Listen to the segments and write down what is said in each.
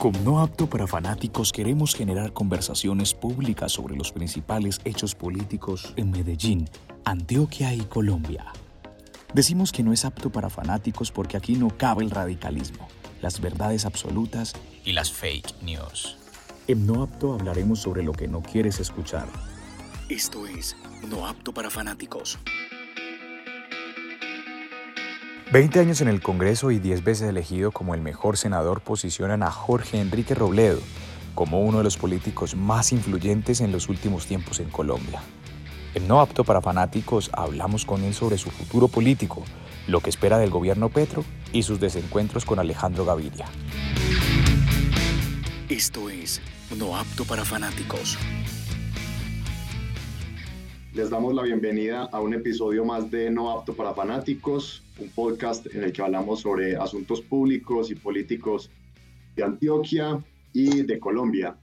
Con No Apto para Fanáticos queremos generar conversaciones públicas sobre los principales hechos políticos en Medellín, Antioquia y Colombia. Decimos que no es apto para fanáticos porque aquí no cabe el radicalismo, las verdades absolutas y las fake news. En No Apto hablaremos sobre lo que no quieres escuchar. Esto es No Apto para Fanáticos. 20 años en el Congreso y 10 veces elegido como el mejor senador posicionan a Jorge Enrique Robledo como uno de los políticos más influyentes en los últimos tiempos en Colombia. En No Apto para Fanáticos hablamos con él sobre su futuro político, lo que espera del gobierno Petro y sus desencuentros con Alejandro Gaviria. Esto es No Apto para Fanáticos. Les damos la bienvenida a un episodio más de No Apto para Fanáticos, un podcast en el que hablamos sobre asuntos públicos y políticos de Antioquia y de Colombia.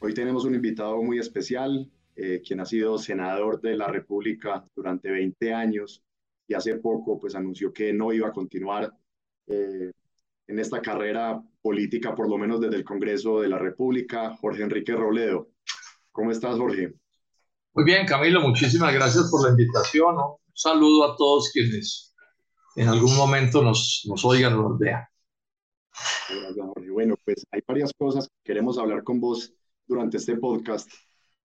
Hoy tenemos un invitado muy especial, eh, quien ha sido senador de la República durante 20 años y hace poco pues anunció que no iba a continuar eh, en esta carrera política, por lo menos desde el Congreso de la República, Jorge Enrique Robledo. ¿Cómo estás, Jorge? Muy bien, Camilo, muchísimas gracias por la invitación. Un saludo a todos quienes en algún momento nos, nos oigan o nos vean. Bueno, pues hay varias cosas que queremos hablar con vos durante este podcast.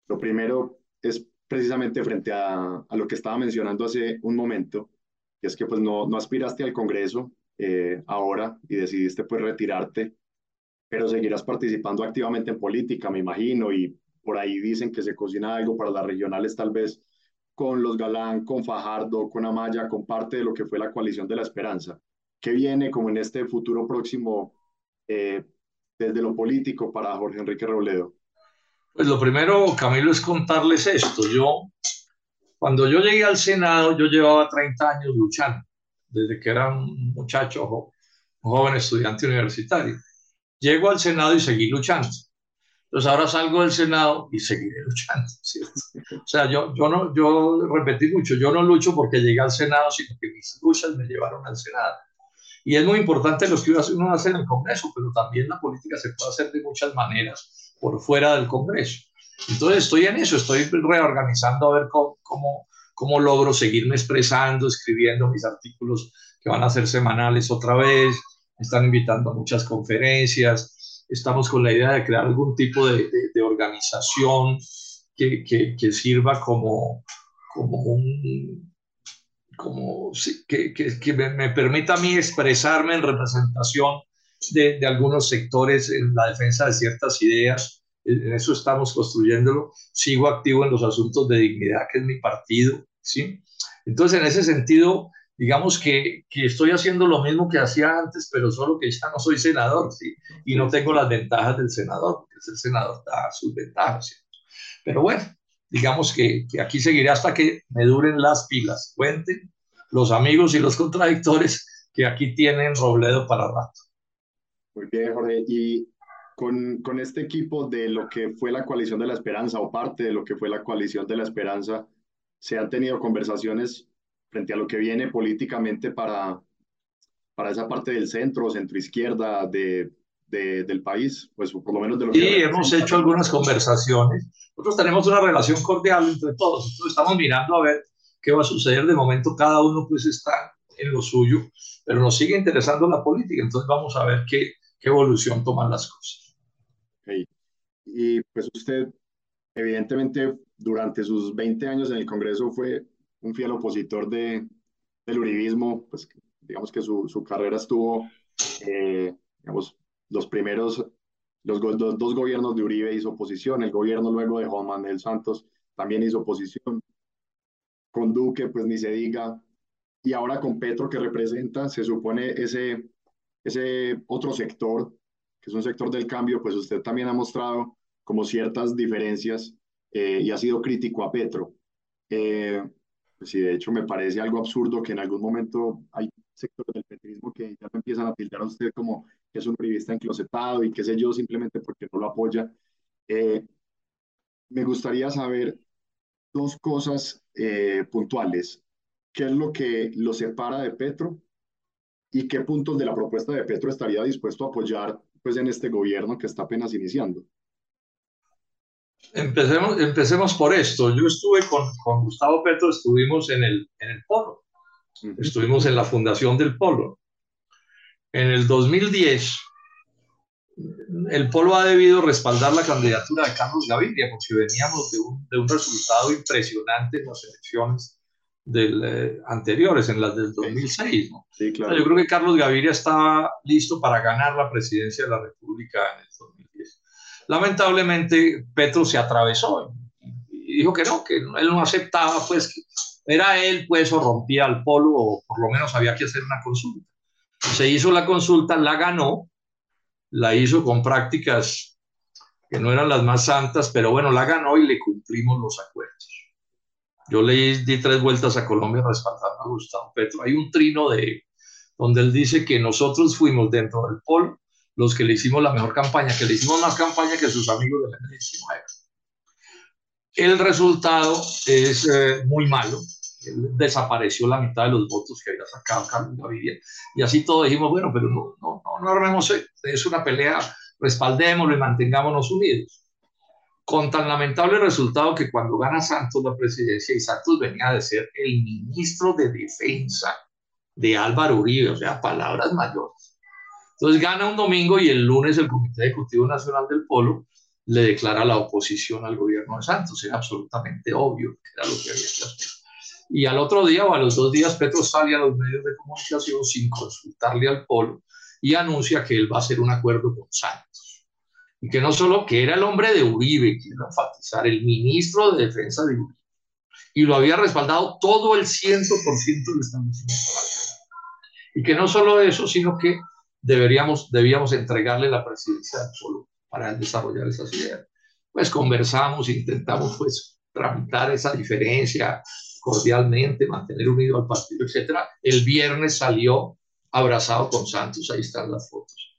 Lo primero es precisamente frente a, a lo que estaba mencionando hace un momento, que es que pues no, no aspiraste al Congreso eh, ahora y decidiste pues retirarte, pero seguirás participando activamente en política, me imagino, y por ahí dicen que se cocina algo para las regionales tal vez con los Galán, con Fajardo, con Amaya, con parte de lo que fue la coalición de la esperanza. ¿Qué viene como en este futuro próximo eh, desde lo político para Jorge Enrique Robledo? Pues lo primero, Camilo, es contarles esto. Yo, cuando yo llegué al Senado, yo llevaba 30 años luchando, desde que era un muchacho, un joven estudiante universitario. Llego al Senado y seguí luchando. Entonces ahora salgo del Senado y seguiré luchando, ¿cierto? O sea, yo, yo, no, yo repetí mucho, yo no lucho porque llegué al Senado, sino que mis luchas me llevaron al Senado. Y es muy importante lo que uno hace en el Congreso, pero también la política se puede hacer de muchas maneras por fuera del Congreso. Entonces estoy en eso, estoy reorganizando a ver cómo, cómo, cómo logro seguirme expresando, escribiendo mis artículos que van a ser semanales otra vez, me están invitando a muchas conferencias, estamos con la idea de crear algún tipo de, organización que, que, que, sirva como, como un, como, que, que me, me, permita a mí expresarme en representación de, de, algunos sectores en la defensa de ciertas ideas. En eso estamos construyéndolo. Sigo activo en los asuntos de dignidad, que es mi partido. ¿sí? Entonces, en ese sentido, digamos que, que, estoy haciendo lo mismo que hacía antes, pero solo que ya no soy senador, ¿sí? Y no tengo las ventajas del senador, porque el senador da sus ventajas. Pero bueno, digamos que, que, aquí seguiré hasta que me duren las pilas. Cuenten los amigos y los contradictores que aquí tienen Robledo para rato. Muy bien, Jorge. Y con, con este equipo de lo que fue la coalición de la esperanza o parte de lo que fue la coalición de la esperanza, ¿se han tenido conversaciones frente a lo que viene políticamente para, para esa parte del centro, centro izquierda de, de, del país, pues por lo menos de lo sí, que... hemos hecho algunas conversaciones. Nosotros tenemos una relación cordial entre todos, entonces estamos mirando a ver qué va a suceder. De momento cada uno pues está en lo suyo, pero nos sigue interesando la política, entonces vamos a ver qué, qué evolución toman las cosas. Okay. Y pues usted, evidentemente, durante sus 20 años en el Congreso fue un fiel opositor de, del uribismo, pues digamos que su, su carrera estuvo, eh, digamos, los primeros, los, dos gobiernos de Uribe hizo oposición, el gobierno luego de Juan Manuel Santos también hizo oposición, con Duque pues ni se diga, y ahora con Petro que representa, se supone ese, ese otro sector, que es un sector del cambio, pues usted también ha mostrado como ciertas diferencias eh, y ha sido crítico a Petro. Eh, pues de hecho me parece algo absurdo que en algún momento hay sectores del petrismo que ya me empiezan a tildar a usted como que es un revista enclosetado y qué sé yo, simplemente porque no lo apoya. Eh, me gustaría saber dos cosas eh, puntuales. ¿Qué es lo que lo separa de Petro? y qué puntos de la propuesta de Petro estaría dispuesto a apoyar pues, en este gobierno que está apenas iniciando. Empecemos, empecemos por esto. Yo estuve con, con Gustavo Petro, estuvimos en el, en el Polo, estuvimos en la fundación del Polo. En el 2010, el Polo ha debido respaldar la candidatura de Carlos Gaviria porque veníamos de un, de un resultado impresionante en las elecciones del, eh, anteriores, en las del 2006. Sí, claro. Yo creo que Carlos Gaviria estaba listo para ganar la presidencia de la República en el 2010. Lamentablemente, Petro se atravesó y dijo que no, que él no aceptaba, pues, que era él, pues, o rompía el polo, o por lo menos había que hacer una consulta. Se hizo la consulta, la ganó, la hizo con prácticas que no eran las más santas, pero bueno, la ganó y le cumplimos los acuerdos. Yo le di tres vueltas a Colombia respaldando a Gustavo Petro. Hay un trino de donde él dice que nosotros fuimos dentro del polo los que le hicimos la mejor campaña, que le hicimos más campaña que sus amigos de la 19. El resultado es eh, muy malo. Él desapareció la mitad de los votos que había sacado Carlos Gaviria. Y así todos dijimos, bueno, pero no, no, no, no armemos, es una pelea, respaldémoslo y mantengámonos unidos con tan lamentable resultado que cuando gana Santos la presidencia, y Santos venía de ser el ministro de defensa de Álvaro Uribe, o sea, palabras mayores. Entonces gana un domingo y el lunes el Comité Ejecutivo Nacional del Polo le declara la oposición al gobierno de Santos. Era absolutamente obvio que era lo que había que hacer. Y al otro día o a los dos días Petro sale a los medios de comunicación sin consultarle al Polo y anuncia que él va a hacer un acuerdo con Santos y que no solo que era el hombre de Uribe, quiero enfatizar, el ministro de Defensa de Uribe, y lo había respaldado todo el 100% del establecimiento. Y que no solo eso, sino que deberíamos, debíamos entregarle la presidencia pueblo para desarrollar esas ideas. Pues conversamos, intentamos pues tramitar esa diferencia cordialmente, mantener unido al partido, etc. El viernes salió abrazado con Santos, ahí están las fotos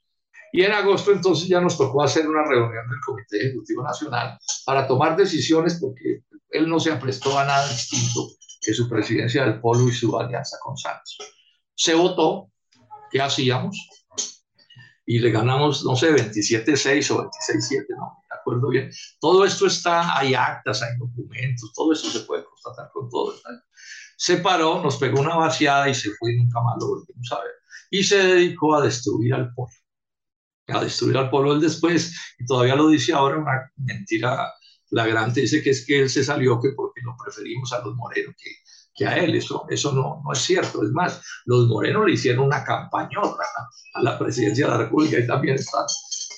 y en agosto entonces ya nos tocó hacer una reunión del Comité Ejecutivo Nacional para tomar decisiones porque él no se aprestó a nada distinto que su presidencia del Polo y su alianza con Santos. Se votó, ¿qué hacíamos? Y le ganamos, no sé, 27-6 o 26-7, no me acuerdo bien. Todo esto está, hay actas, hay documentos, todo eso se puede constatar con todo. Se paró, nos pegó una vaciada y se fue nunca más lo volvimos a ver. Y se dedicó a destruir al pueblo a destruir al pueblo él después, y todavía lo dice ahora, una mentira flagrante, dice que es que él se salió que porque lo preferimos a los morenos que, que a él, eso, eso no, no es cierto, es más, los morenos le hicieron una campañota a la presidencia de la República y también están,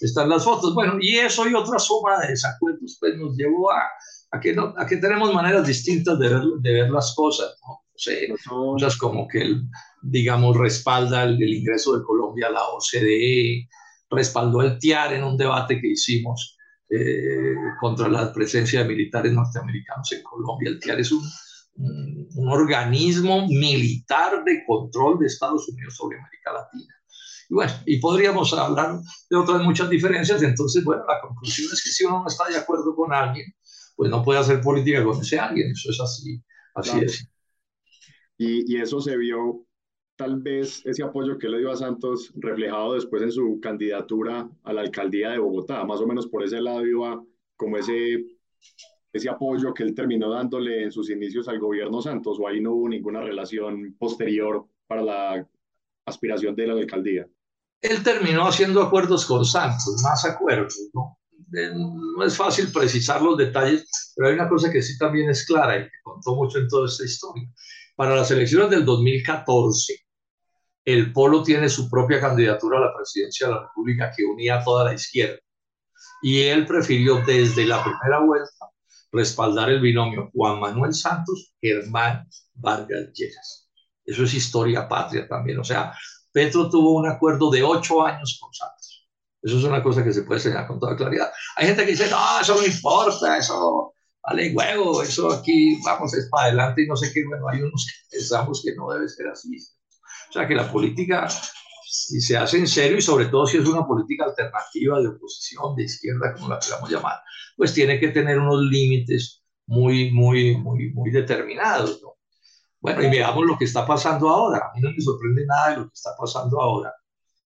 están las fotos, bueno, y eso y otra suma de desacuerdos pues nos llevó a, a que, no, a que tenemos maneras distintas de ver, de ver las cosas, ¿no? sé, cosas como que, él, digamos, respalda el, el ingreso de Colombia a la OCDE, respaldó el TIAR en un debate que hicimos eh, contra la presencia de militares norteamericanos en Colombia. El TIAR es un, un, organismo militar de control de Estados Unidos sobre América Latina. Y bueno, y podríamos hablar de otras muchas diferencias. Entonces, bueno, la conclusión es que si uno no está de acuerdo con alguien, pues no puede hacer política con ese alguien. Eso es así, así es. Y, y, eso se vio tal vez ese apoyo que le dio a Santos reflejado después en su candidatura a la alcaldía de Bogotá, más o menos por ese lado iba como ese, ese apoyo que él terminó dándole en sus inicios al gobierno Santos, o ahí no hubo ninguna relación posterior para la aspiración de la alcaldía. Él terminó haciendo acuerdos con Santos, más acuerdos, ¿no? No es fácil precisar los detalles, pero hay una cosa que sí también es clara y que contó mucho en toda esta historia. Para las elecciones del 2014, el Polo tiene su propia candidatura a la presidencia de la República que unía a toda la izquierda. Y él prefirió desde la primera vuelta respaldar el binomio Juan Manuel Santos, Germán Vargas Lleras. Eso es historia patria también. O sea, Petro tuvo un acuerdo de ocho años con Santos. Eso es una cosa que se puede señalar con toda claridad. Hay gente que dice, no, eso no importa, eso vale huevo, eso aquí vamos es para adelante y no sé qué. Bueno, hay unos que pensamos que no debe ser así. O sea que la política, si se hace en serio y sobre todo si es una política alternativa de oposición, de izquierda, como la queramos llamar, pues tiene que tener unos límites muy, muy, muy, muy determinados. ¿no? Bueno, y veamos lo que está pasando ahora. A mí no me sorprende nada de lo que está pasando ahora.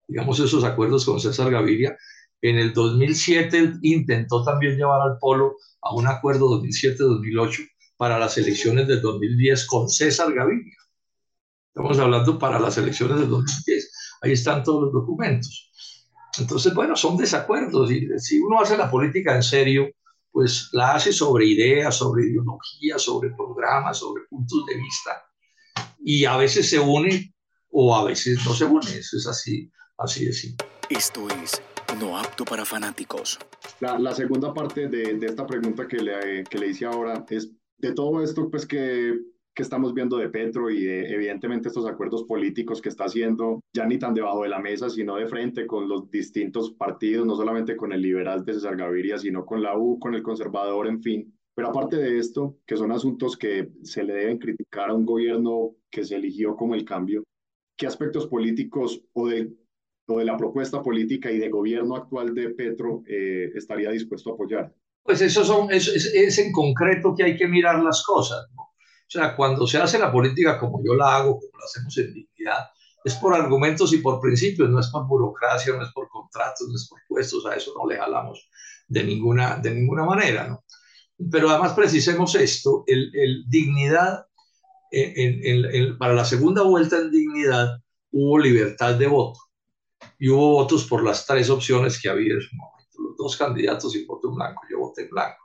Digamos, esos acuerdos con César Gaviria. En el 2007 intentó también llevar al Polo a un acuerdo 2007-2008 para las elecciones del 2010 con César Gaviria. Estamos hablando para las elecciones del 2010. Ahí están todos los documentos. Entonces, bueno, son desacuerdos. Y si uno hace la política en serio, pues la hace sobre ideas, sobre ideologías, sobre programas, sobre puntos de vista. Y a veces se une o a veces no se une. Eso es así, así de simple. Esto es No Apto para Fanáticos. La, la segunda parte de, de, esta pregunta que le, que le hice ahora es de todo esto pues que que estamos viendo de Petro y evidentemente estos acuerdos políticos que está haciendo, ya ni tan debajo de la mesa, sino de frente con los distintos partidos, no solamente con el liberal de César Gaviria, sino con la U, con el conservador, en fin. Pero aparte de esto, que son asuntos que se le deben criticar a un gobierno que se eligió como el cambio, ¿qué aspectos políticos o de, o de la propuesta política y de gobierno actual de Petro eh, estaría dispuesto a apoyar? Pues eso son, es, es, es en concreto que hay que mirar las cosas. O sea, cuando se hace la política como yo la hago, como la hacemos en dignidad, es por argumentos y por principios, no es por burocracia, no es por contratos, no es por puestos, a eso no le jalamos de ninguna, de ninguna manera, ¿no? Pero además precisemos esto, el, dignidad, para la segunda vuelta en dignidad hubo libertad de voto y hubo votos por las tres opciones que había en su momento, los dos candidatos y voto en blanco, yo voté en blanco.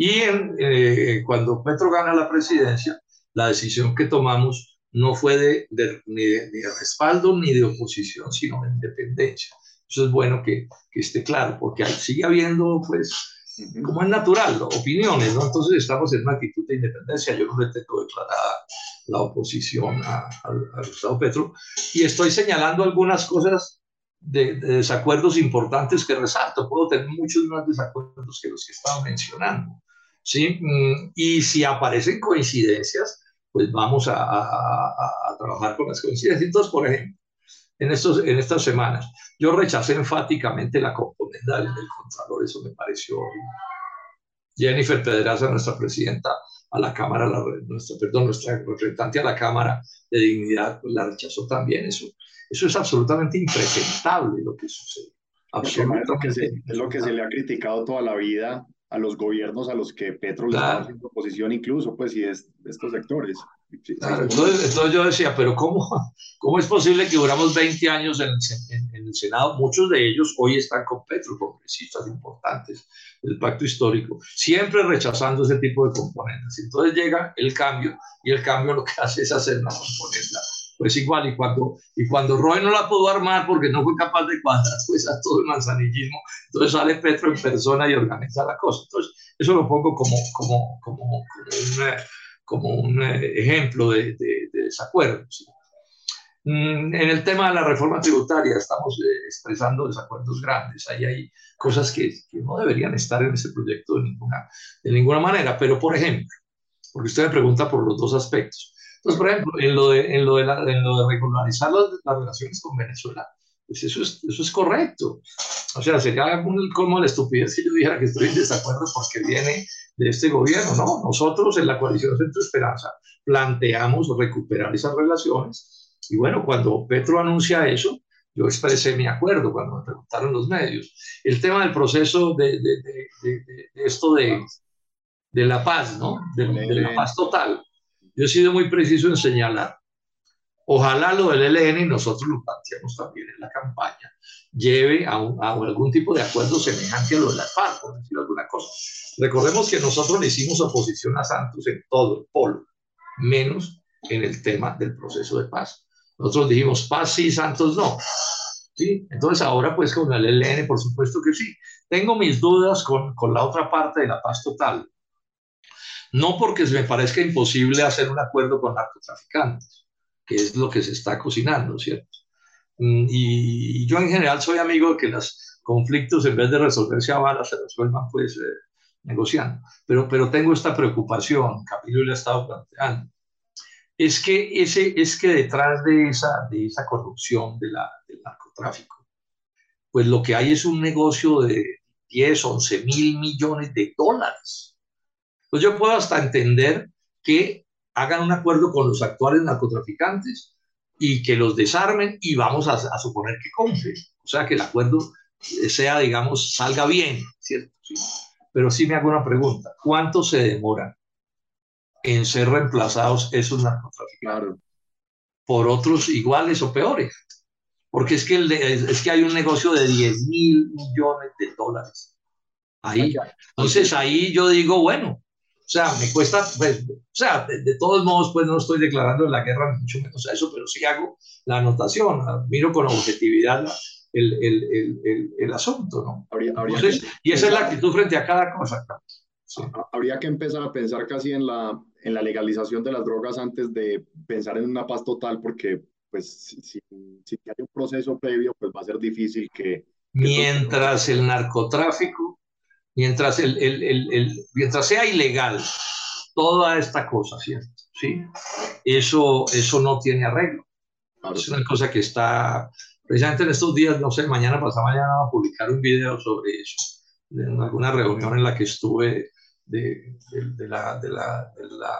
Y eh, cuando Petro gana la presidencia, la decisión que tomamos no fue de, ni, de, ni, de, respaldo ni de oposición, sino de independencia. Eso es bueno que, que esté claro, porque sigue habiendo, pues, como es natural, opiniones, ¿no? Entonces estamos en una actitud de independencia. Yo no le tengo declarada la oposición a, a, a Gustavo Petro y estoy señalando algunas cosas de, de, desacuerdos importantes que resalto. Puedo tener muchos más desacuerdos que los que estaba mencionando. ¿Sí? Mm, y si aparecen coincidencias, pues vamos a, a, a, trabajar con las coincidencias. Entonces, por ejemplo, en, estos, en estas semanas, yo rechacé enfáticamente la componenda del, del Contralor, eso me pareció Jennifer Pedraza, nuestra presidenta a la Cámara, la, nuestra, perdón, nuestra representante a la Cámara de Dignidad, pues la rechazó también. Eso, eso es absolutamente impresentable lo que sucede. Absolutamente. Es lo que, se, es lo que se le ha criticado toda la vida a los gobiernos a los que Petro le claro. está haciendo oposición, incluso, pues, y es de estos sectores. Claro, entonces, entonces, yo decía, pero ¿cómo, ¿cómo es posible que duramos 20 años en el, en, en el Senado? Muchos de ellos hoy están con Petro, congresistas importantes del pacto histórico, siempre rechazando ese tipo de componentes. Entonces llega el cambio y el cambio lo que hace es hacer una componente pues igual, y cuando, y cuando Roy no la pudo armar porque no fue capaz de cuadrar pues a todo el manzanillismo, entonces sale Petro en persona y organiza la cosa. Entonces, eso lo pongo como, como, como, como, un, como un ejemplo de, de, de desacuerdo. ¿sí? En el tema de la reforma tributaria estamos expresando desacuerdos grandes. Ahí hay cosas que, que no deberían estar en ese proyecto de ninguna, de ninguna manera. Pero, por ejemplo, porque usted me pregunta por los dos aspectos. Entonces, por ejemplo, en lo de, en lo de, la, en lo de regularizar las, las, relaciones con Venezuela, pues eso es, eso es correcto. O sea, sería un como la estupidez si yo dijera que estoy en desacuerdo porque viene de este gobierno, ¿no? Nosotros en la coalición Centro Esperanza planteamos recuperar esas relaciones y bueno, cuando Petro anuncia eso, yo expresé mi acuerdo cuando me preguntaron los medios. El tema del proceso de, de, de, de esto de, la paz, ¿no? De, la paz total yo he sido muy preciso en señalar. Ojalá lo del ELN, y nosotros lo planteamos también en la campaña, lleve a, algún tipo de acuerdo semejante a lo de la FARC, por decir alguna cosa. Recordemos que nosotros le hicimos oposición a Santos en todo el polo, menos en el tema del proceso de paz. Nosotros dijimos paz sí, Santos no. ¿Sí? Entonces ahora pues con el ELN, por supuesto que sí. Tengo mis dudas con, con la otra parte de la paz total. No porque me parezca imposible hacer un acuerdo con narcotraficantes, que es lo que se está cocinando, ¿cierto? Mm, y, yo en general soy amigo de que los conflictos, en vez de resolverse a balas, se resuelvan pues eh, negociando. Pero, pero tengo esta preocupación, Camilo le ha estado planteando, es que, ese, es que detrás de esa, de esa corrupción de la, del narcotráfico, pues lo que hay es un negocio de 10, 11 mil millones de dólares pues yo puedo hasta entender que hagan un acuerdo con los actuales narcotraficantes y que los desarmen y vamos a, suponer que compren. O sea, que el acuerdo sea, digamos, salga bien, ¿cierto? Pero sí me hago una pregunta, ¿cuánto se demora en ser reemplazados esos narcotraficantes por otros iguales o peores? Porque es que, el es que hay un negocio de 10 mil millones de dólares. Ahí. Entonces ahí yo digo, bueno, o sea, me cuesta, pues, o sea, de, todos modos, pues no estoy declarando la guerra, mucho menos a eso, pero sí hago la anotación, miro con objetividad el, el, el, el asunto, ¿no? Habría, y esa es la actitud frente a cada cosa. Habría que empezar a pensar casi en la, en la legalización de las drogas antes de pensar en una paz total, porque pues si, si, hay un proceso previo, pues va a ser difícil que... Mientras el narcotráfico mientras, el, el, el, mientras sea ilegal toda esta cosa, ¿cierto? ¿Sí? Eso, eso no tiene arreglo. Es una cosa que está, precisamente en estos días, no sé, mañana, pasado mañana, vamos a publicar un video sobre eso, en alguna reunión en la que estuve de, de, la, de, la, de, la,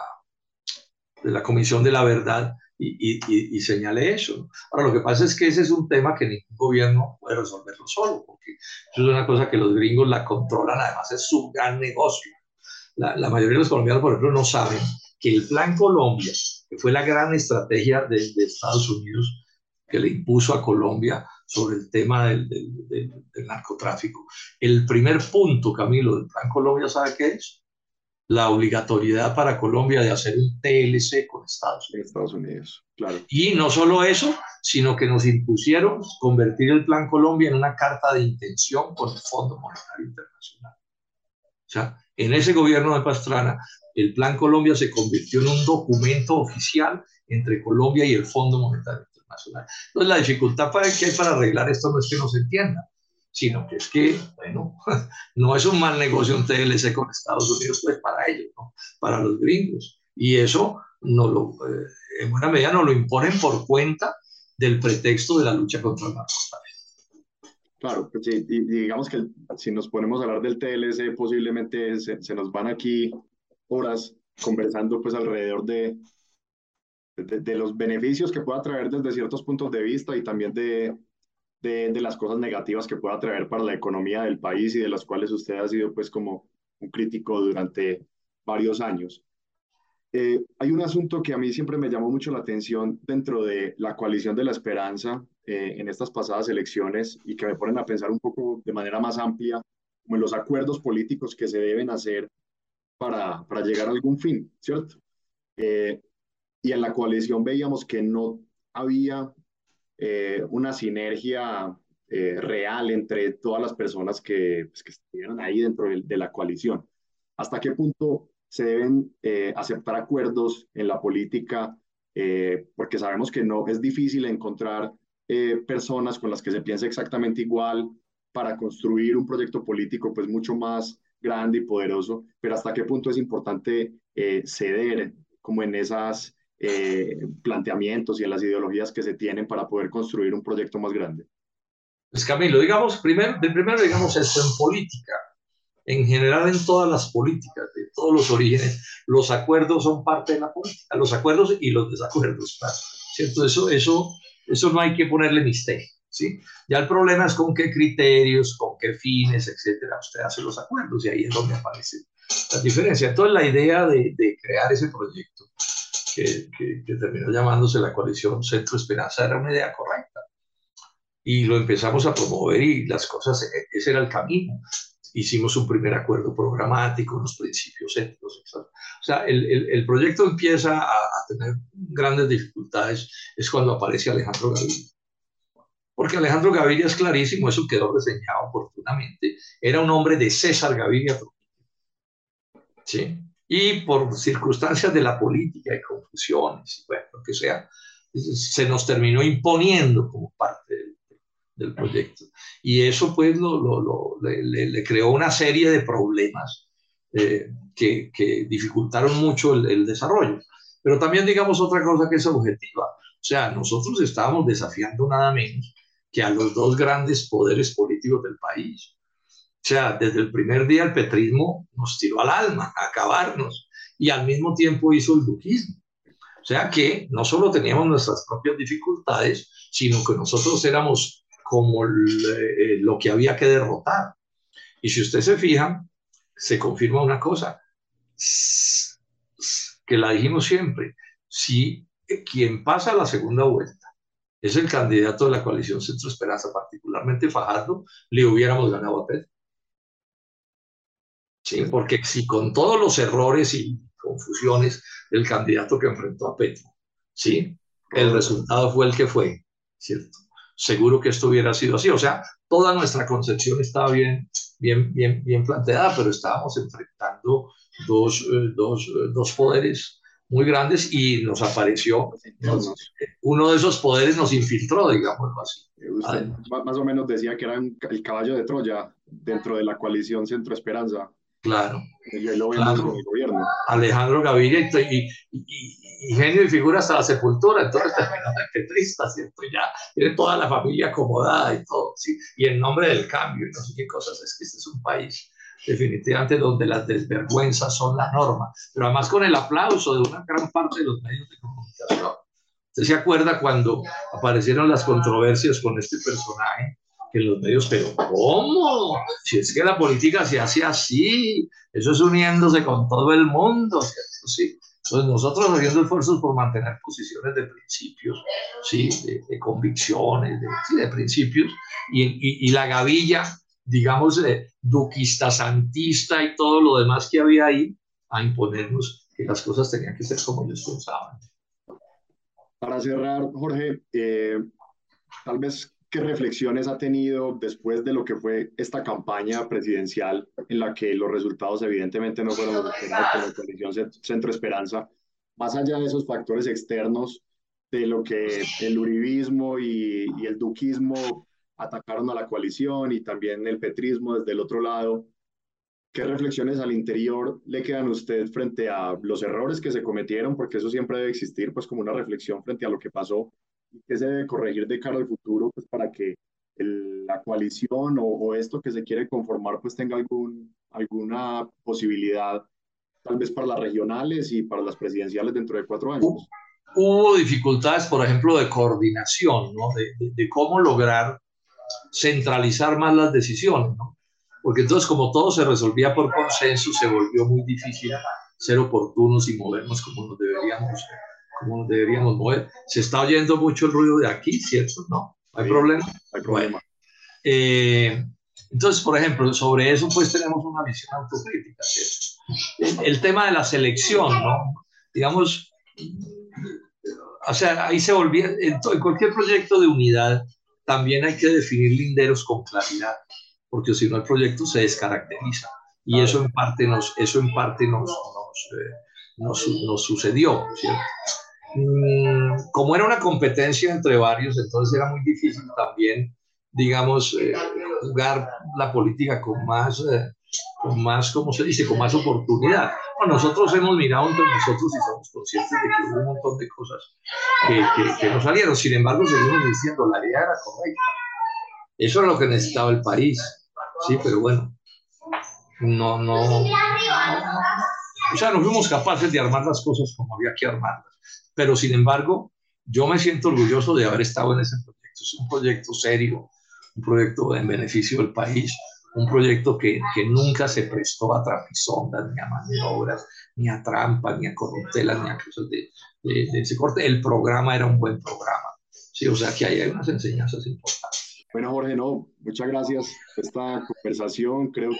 de la Comisión de la Verdad y, y, y, señalé eso. Ahora, lo que pasa es que ese es un tema que ningún gobierno puede resolverlo solo, porque eso es una cosa que los gringos la controlan, además es su gran negocio. La, la mayoría de los colombianos, por ejemplo, no saben que el Plan Colombia, que fue la gran estrategia de, de Estados Unidos que le impuso a Colombia sobre el tema del, del, del, narcotráfico, el primer punto, Camilo, del Plan Colombia, ¿sabe qué es? La obligatoriedad para Colombia de hacer un TLC con Estados Unidos. Estados Unidos, claro. Y no solo eso, sino que nos impusieron convertir el Plan Colombia en una carta de intención con el Fondo Monetario Internacional. O sea, en ese gobierno de Pastrana, el Plan Colombia se convirtió en un documento oficial entre Colombia y el Fondo Monetario Internacional. Entonces, la dificultad que hay para arreglar esto no es que no se entienda, sino que es que, bueno, no es un mal negocio un TLC con Estados Unidos, pues para ellos, ¿no? para los gringos. Y eso no lo, eh, en buena medida nos lo imponen por cuenta del pretexto de la lucha contra el narcotráfico. Claro, pues sí, y, digamos que si nos ponemos a hablar del TLC, posiblemente se, se, nos van aquí horas conversando pues alrededor de, de, de, los beneficios que pueda traer desde ciertos puntos de vista y también de, de, las cosas negativas que pueda traer para la economía del país y de las cuales usted ha sido pues como un crítico durante varios años. Eh, hay un asunto que a mí siempre me llamó mucho la atención dentro de la coalición de la esperanza eh, en estas pasadas elecciones y que me ponen a pensar un poco de manera más amplia como en los acuerdos políticos que se deben hacer para, para llegar a algún fin, ¿cierto? Eh, y en la coalición veíamos que no había eh, una sinergia eh, real entre todas las personas que, pues, estuvieron ahí dentro de, de, la coalición. ¿Hasta qué punto se deben eh, aceptar acuerdos en la política? porque sabemos que no es difícil encontrar personas con las que se piense exactamente igual para construir un proyecto político pues mucho más grande y poderoso, pero hasta qué punto es importante ceder como en esas eh, planteamientos y en las ideologías que se tienen para poder construir un proyecto más grande. Pues Camilo, digamos, primero, primero digamos esto en política, en general en todas las políticas, de todos los orígenes, los acuerdos son parte de la política, los acuerdos y los desacuerdos, ¿cierto? Eso, eso, eso no hay que ponerle misterio, ¿sí? Ya el problema es con qué criterios, con qué fines, etcétera, usted hace los acuerdos y ahí es donde aparece la diferencia. Entonces la idea de, de crear ese proyecto que, que, terminó llamándose la coalición Centro Esperanza, era una idea correcta. Y lo empezamos a promover y las cosas, e, ese era el camino. Hicimos un primer acuerdo programático, unos principios éticos, etc. O sea, el, el, el proyecto empieza a, a, tener grandes dificultades, es cuando aparece Alejandro Gaviria. Porque Alejandro Gaviria es clarísimo, eso quedó reseñado oportunamente, era un hombre de César Gaviria. ¿Sí? Y por circunstancias de la política y confusiones, y bueno, lo que sea, se nos terminó imponiendo como parte del, del proyecto. Y eso pues lo, lo, lo, le, le, creó una serie de problemas eh, que, que, dificultaron mucho el, el, desarrollo. Pero también digamos otra cosa que es objetiva. O sea, nosotros estábamos desafiando nada menos que a los dos grandes poderes políticos del país, sea, desde el primer día el petrismo nos tiró al alma, a acabarnos, y al mismo tiempo hizo el duquismo. sea que no solo teníamos nuestras propias dificultades, sino que nosotros éramos como eh, lo que había que derrotar. Y si usted se fija, se confirma una cosa, que la dijimos siempre, si quien pasa la segunda vuelta es el candidato de la coalición Centro Esperanza, particularmente Fajardo, le hubiéramos ganado a Pedro. Sí, porque si con todos los errores y confusiones del candidato que enfrentó a Petro, ¿sí? El resultado fue el que fue, ¿cierto? Seguro que esto hubiera sido así. O sea, toda nuestra concepción estaba bien, bien, bien, bien planteada, pero estábamos enfrentando dos, eh, dos, eh, dos poderes muy grandes y nos apareció, uno de esos poderes nos infiltró, digamos así. Usted más o menos decía que era el caballo de Troya dentro de la coalición Centro Esperanza. Claro. el gobierno. Alejandro Gaviria y, y, genio y figura hasta la sepultura, entonces qué triste, ¿cierto? Ya tiene toda la familia acomodada y todo, ¿sí? Y en nombre del cambio y no sé qué cosas, es que este es un país definitivamente donde las desvergüenzas son la norma, pero además con el aplauso de una gran parte de los medios de comunicación. ¿Usted se acuerda cuando aparecieron las controversias con este personaje? Que los medios, pero ¿cómo? Si es que la política se hace así, eso es uniéndose con todo el mundo, ¿cierto? Sí. Entonces nosotros haciendo esfuerzos por mantener posiciones de principios, ¿sí? de, convicciones, de, de principios, y, y, la gavilla, digamos, duquista, santista y todo lo demás que había ahí, a imponernos que las cosas tenían que ser como ellos pensaban. Para cerrar, Jorge, eh, tal vez ¿Qué reflexiones ha tenido después de lo que fue esta campaña presidencial en la que los resultados evidentemente no fueron los esperados por la coalición Centro Esperanza? Más allá de esos factores externos, de lo que el uribismo y, y el duquismo atacaron a la coalición y también el petrismo desde el otro lado, ¿Qué reflexiones al interior le quedan a usted frente a los errores que se cometieron? Porque eso siempre debe existir, pues como una reflexión frente a lo que pasó y qué se debe corregir de cara al futuro pues, para que la coalición o, esto que se quiere conformar pues tenga algún, alguna posibilidad tal vez para las regionales y para las presidenciales dentro de cuatro años. Hubo dificultades, por ejemplo, de coordinación, ¿no? de, de, cómo lograr centralizar más las decisiones, ¿no? porque entonces como todo se resolvía por consenso, se volvió muy difícil ser oportunos y movernos como nos deberíamos como deberíamos mover. Se está oyendo mucho el ruido de aquí, ¿cierto? ¿No? ¿Hay problema? Hay problema. Eh, entonces, por ejemplo, sobre eso pues tenemos una visión autocrítica, ¿cierto? El, tema de la selección, ¿no? Digamos, o sea, ahí se volvía, en, en, cualquier proyecto de unidad también hay que definir linderos con claridad, porque si no el proyecto se descaracteriza. Y eso en parte nos, eso en parte nos, nos, eh, nos, nos sucedió, ¿cierto? Mm, como era una competencia entre varios, entonces era muy difícil también, digamos, eh, jugar la política con más, eh, con más, ¿cómo se dice?, con más oportunidad. Bueno, nosotros hemos mirado entre nosotros y somos conscientes de que hubo un montón de cosas que, que, no salieron. Sin embargo, seguimos diciendo, la idea era correcta. Eso era lo que necesitaba el país. Sí, pero bueno, no, no, no, o sea, no fuimos capaces de armar las cosas como había que armarlas pero sin embargo, yo me siento orgulloso de haber estado en ese proyecto. Es un proyecto serio, un proyecto en beneficio del país, un proyecto que, que nunca se prestó a trapisondas, ni a maniobras, ni a trampas, ni a corruptelas, ni a cosas de, de, ese corte. El programa era un buen programa. Sí, o sea que ahí hay unas enseñanzas importantes. Bueno, Jorge, no, muchas gracias por esta conversación. Creo que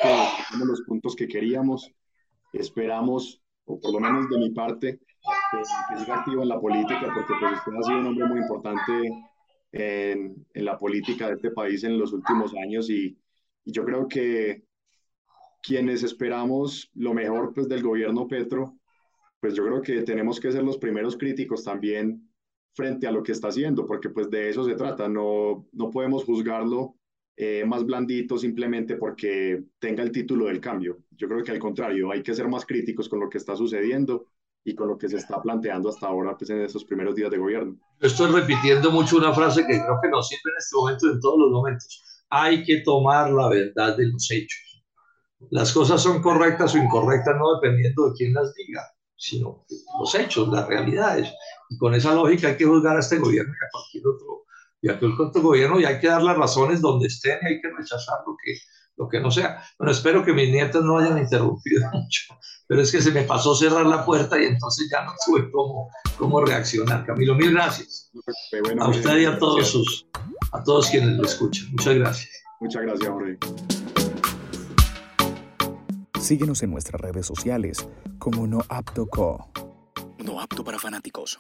tenemos los puntos que queríamos. Esperamos, o por lo menos de mi parte, que, siga activo en la política, porque pues usted ha sido un hombre muy importante en, en, la política de este país en los últimos años y, y, yo creo que quienes esperamos lo mejor pues del gobierno Petro, pues yo creo que tenemos que ser los primeros críticos también frente a lo que está haciendo, porque pues de eso se trata, no, no podemos juzgarlo eh, más blandito simplemente porque tenga el título del cambio. Yo creo que al contrario, hay que ser más críticos con lo que está sucediendo y con lo que se está planteando hasta ahora pues, en estos primeros días de gobierno. Estoy repitiendo mucho una frase que creo que nos sirve en este momento en todos los momentos. Hay que tomar la verdad de los hechos. Las cosas son correctas o incorrectas no dependiendo de quién las diga, sino los hechos, las realidades. Y con esa lógica hay que juzgar a este gobierno y a cualquier otro, y a cualquier otro gobierno y hay que dar las razones donde estén y hay que rechazar lo que, lo que no sea. Bueno, espero que mis nietos no hayan interrumpido mucho, pero es que se me pasó cerrar la puerta y entonces ya no tuve cómo, cómo reaccionar. Camilo, mil gracias. a usted y a todos, sus, a todos quienes lo escuchan. Muchas gracias. Muchas gracias, Jorge. Síguenos en nuestras redes sociales como No Apto Co. No apto para fanáticos.